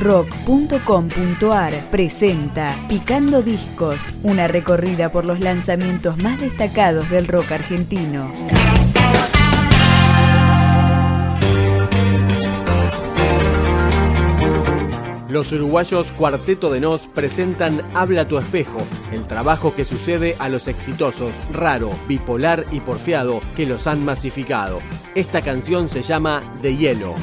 rock.com.ar presenta Picando Discos, una recorrida por los lanzamientos más destacados del rock argentino. Los uruguayos Cuarteto de Nos presentan Habla tu espejo, el trabajo que sucede a los exitosos, raro, bipolar y porfiado que los han masificado. Esta canción se llama De Hielo.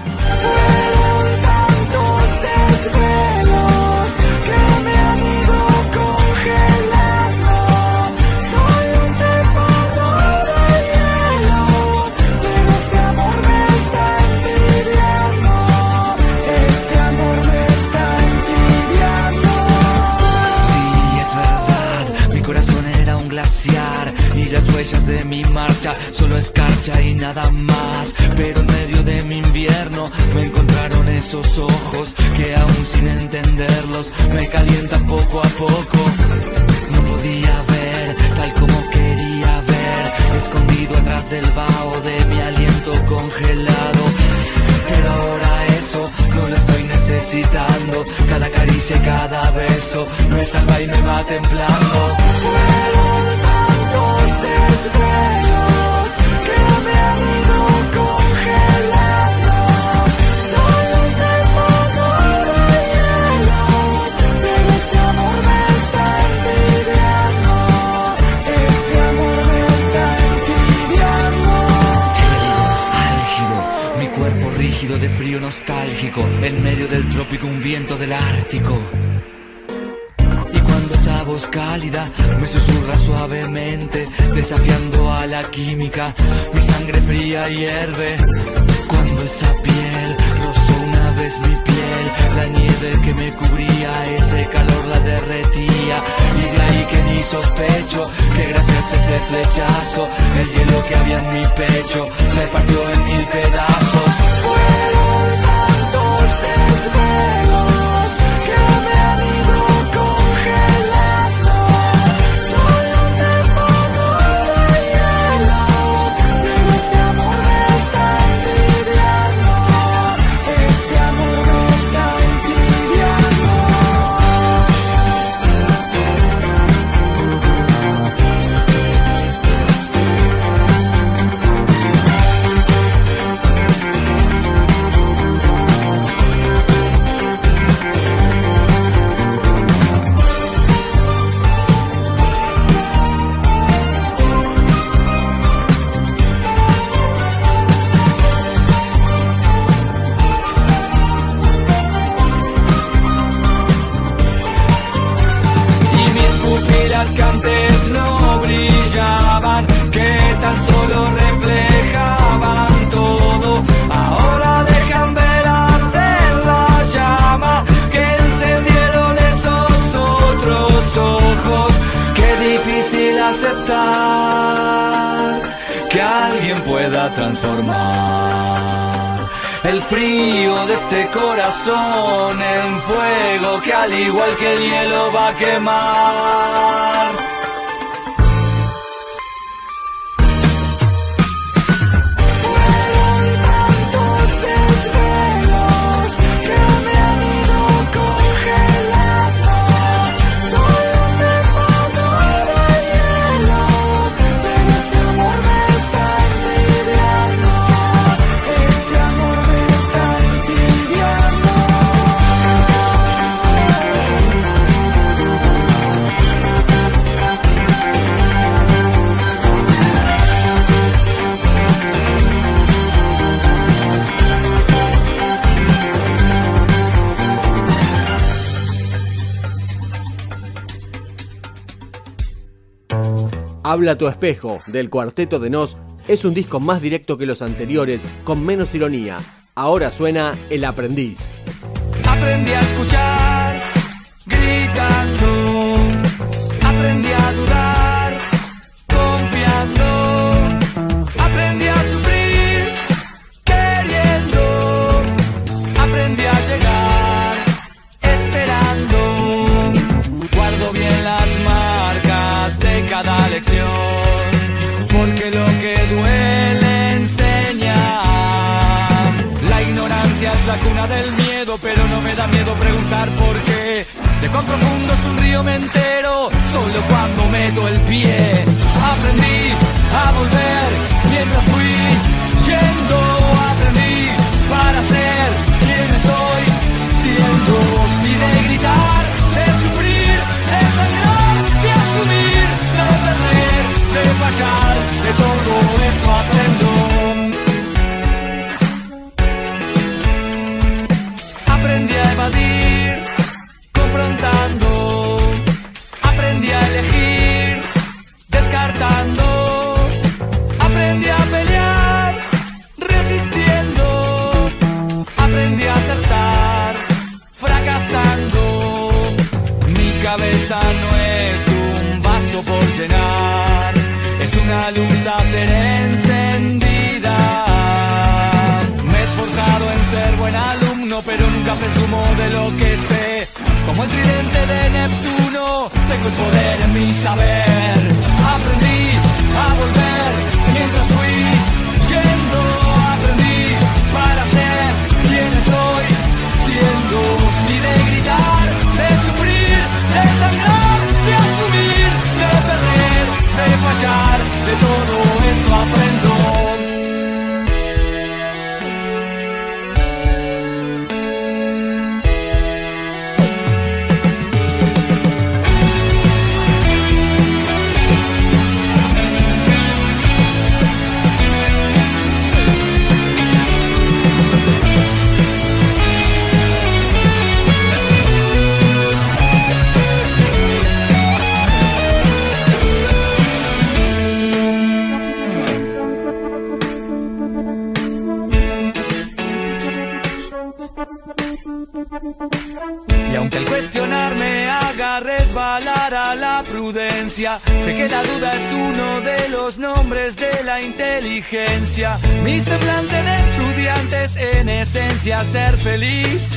Me calientan poco a poco. No podía ver tal como quería ver, escondido atrás del vaho de mi aliento congelado. Pero ahora eso no lo estoy necesitando. Cada caricia y cada beso me salva y me va templando. nostálgico, Y cuando esa voz cálida me susurra suavemente, desafiando a la química, mi sangre fría hierve. Cuando esa piel rozó una vez mi piel, la nieve que me cubría, ese calor la derretía. Y de ahí que ni sospecho que gracias a ese flechazo, el hielo que había en mi pecho se partió en que alguien pueda transformar el frío de este corazón en fuego que al igual que el hielo va a quemar. Habla tu espejo, del cuarteto de Nos, es un disco más directo que los anteriores, con menos ironía. Ahora suena El aprendiz. Aprendí a escuchar, gritando, aprendí a dudar, porque lo que duele enseña. La ignorancia es la cuna del miedo, pero no me da miedo preguntar por qué. De cuán profundo es un río me entero, solo cuando meto el pie. Aprendí a volver mientras fui yendo, aprendí para ser quien estoy siendo y de gritar, una luz a ser encendida. Me he esforzado en ser buen alumno, pero nunca presumo de lo que sé. Como el tridente de Neptuno, tengo el poder en mi saber. Aprendí a volver de fallar, de todo eso aprendo. Y aunque el cuestionar me haga resbalar a la prudencia, sé que la duda es uno de los nombres de la inteligencia. Mi semblante de estudiante es en esencia ser feliz,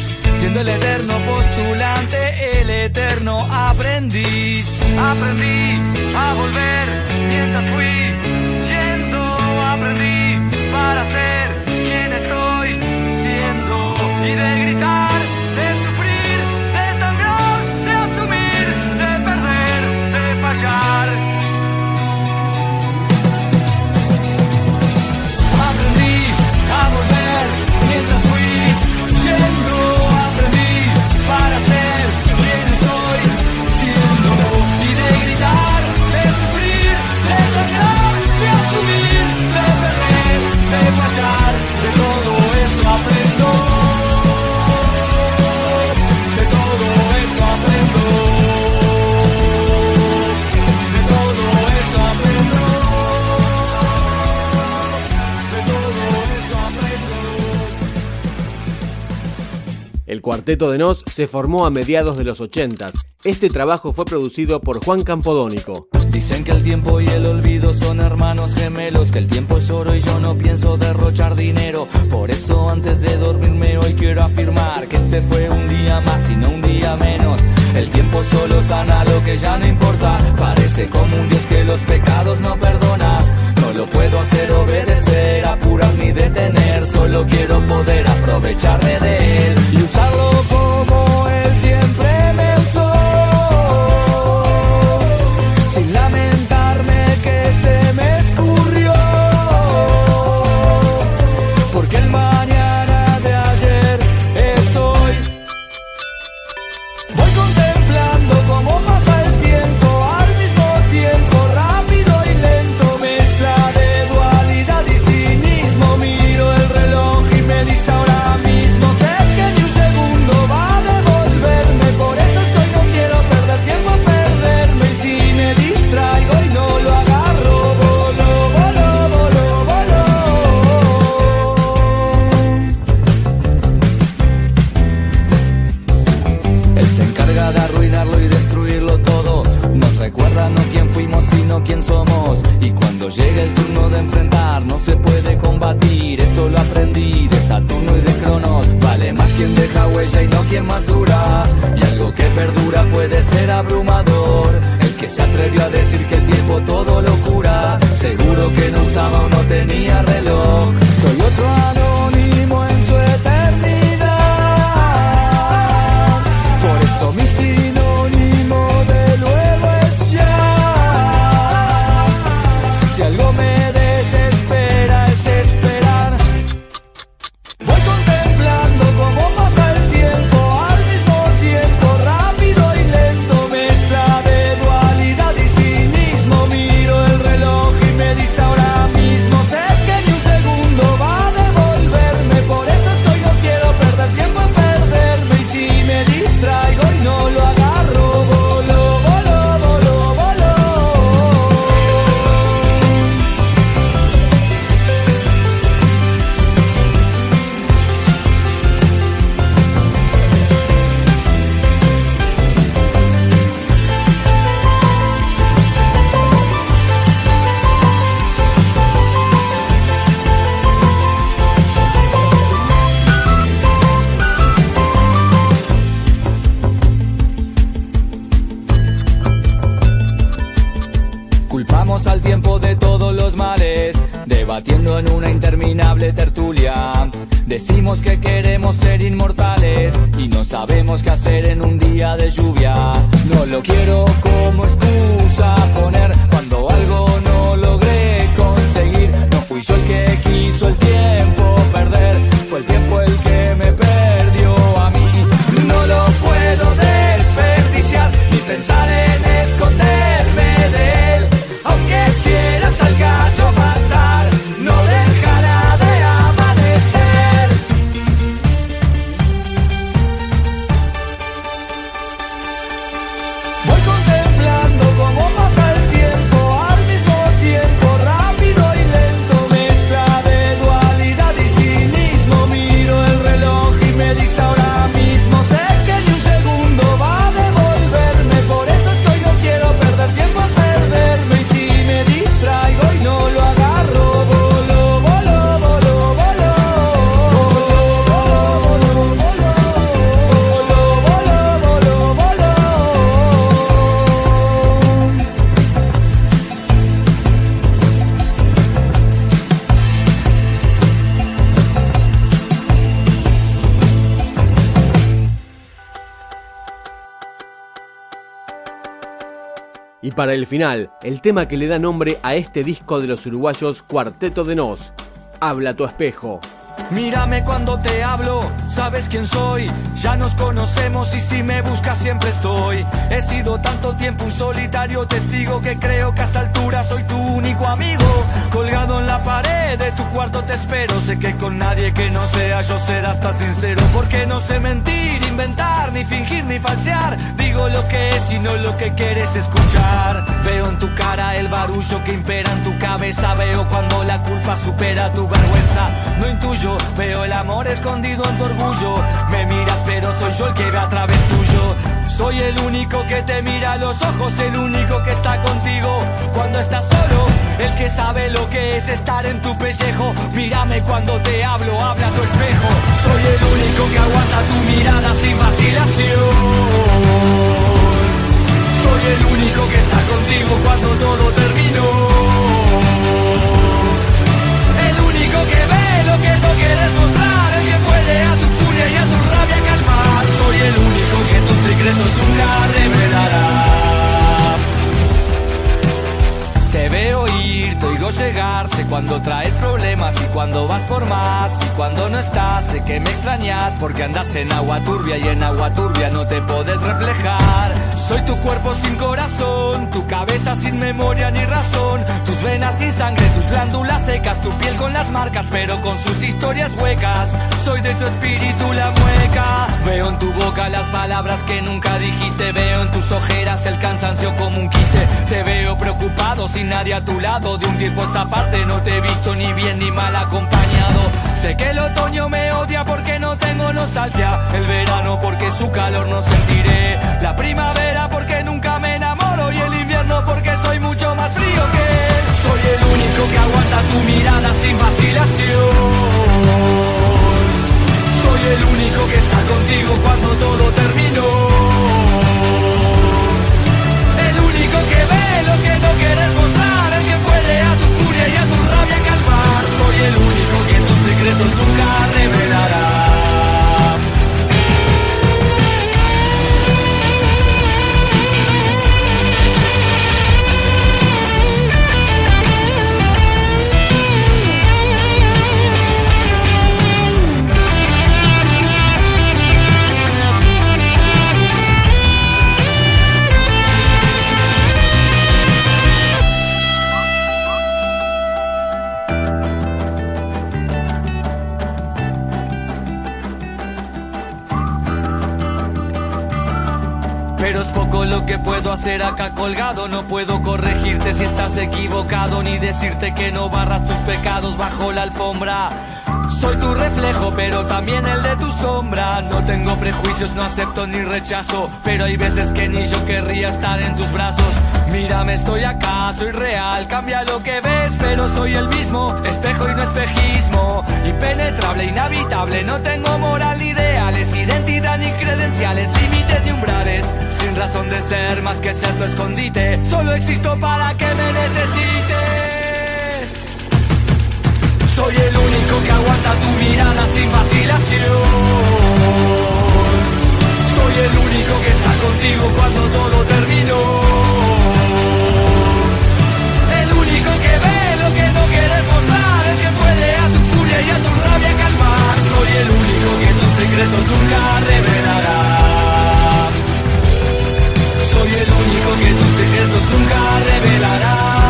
siendo el eterno postulante, el eterno aprendiz. Aprendí a volver mientras fui yendo, aprendí para ser Cuarteto de Nos se formó a mediados de los 80. Este trabajo fue producido por Juan Campodónico. Dicen que el tiempo y el olvido son hermanos gemelos, que el tiempo es oro y yo no pienso derrochar dinero. Por eso antes de dormirme hoy quiero afirmar que este fue un día más y no un día menos. El tiempo solo sana lo que ya no importa. Parece como un Dios que los pecados no perdona. Lo puedo hacer obedecer, apurar ni detener. Solo quiero poder aprovecharme de él y usarlo como él siempre llega el turno de enfrentar, no se puede combatir. Eso lo aprendí de Saturno y de Cronos. Vale más quien deja huella y no quien más dura. Y algo que perdura puede ser abrumador. El que se atrevió a decir que el tiempo todo lo cura. Seguro que no usaba o no tenía reloj. Soy otro Que queremos ser inmortales y no sabemos qué hacer en un día de lluvia. No lo quiero como excusa poner Y para el final, el tema que le da nombre a este disco de los uruguayos Cuarteto de Nos, Habla tu espejo. Mírame cuando te hablo, sabes quién soy. Ya nos conocemos y si me buscas siempre estoy. He sido tanto tiempo un solitario testigo que creo que a esta altura soy tu único amigo. Colgado en la pared de tu cuarto te espero. Sé que con nadie que no sea yo serás tan sincero. Porque no sé mentir, inventar, ni fingir, ni falsear. Digo lo que es y no lo que quieres escuchar. Veo en tu cara el barullo que impera en tu cabeza. Veo cuando la culpa supera tu vergüenza. No intuyo, veo el amor escondido en tu orgullo. Me miras, pero soy yo el que ve a través tuyo. Soy el único que te mira a los ojos, el único que está contigo cuando estás solo. El que sabe lo que es estar en tu pellejo. Mírame cuando te hablo, habla tu espejo. Soy el único que aguanta tu mirada sin vacilación. Soy el único que está contigo cuando todo terminó. El único que ve lo que no quieres mostrar, el que puede a tu furia y a tu rabia calmar. Soy el único que tus secretos nunca revelará. Te veo ir, te oigo llegar, sé cuando traes problemas y cuando vas por más. Y cuando no estás, sé que me extrañas porque andas en agua turbia y en agua turbia no te puedes reflejar. Soy tu cuerpo sin corazón, tu cabeza sin memoria ni razón, tus venas sin sangre, tus glándulas secas, tu piel con las marcas pero con sus historias huecas. Soy de tu espíritu la mueca, veo en tu boca las palabras que nunca dijiste, veo en tus ojeras el cansancio como un quiste. Te veo preocupado sin nadie a tu lado, de un tiempo a esta parte no te he visto ni bien ni mal acompañado. Sé que el otoño me odia tengo nostalgia, el verano porque su calor no sentiré, la primavera porque nunca me enamoro y el invierno porque soy mucho más frío que él. Soy el único que aguanta tu mirada sin vacilación. Soy el único que está contigo cuando todo terminó. El único que ve lo que no quieres mostrar, el que puede a tu furia y a tu rabia calmar. Soy el único que tus secretos nunca revelará. Pero es poco lo que puedo hacer acá colgado. No puedo corregirte si estás equivocado, ni decirte que no barras tus pecados bajo la alfombra. Soy tu reflejo, pero también el de tu sombra. No tengo prejuicios, no acepto ni rechazo. Pero hay veces que ni yo querría estar en tus brazos. Mírame, estoy acá, soy real. Cambia lo que ves, pero soy el mismo. Espejo y no espejismo. Impenetrable, inhabitable, no tengo moral, ideales, identidad ni credenciales, límites ni umbrales. Sin razón de ser más que ser tu escondite, solo existo para que me necesites. Soy el único que aguanta tu mirada sin vacilación. Soy el único que está contigo cuando todo terminó. secretos nunca revelará. Soy el único que tus secretos nunca revelará.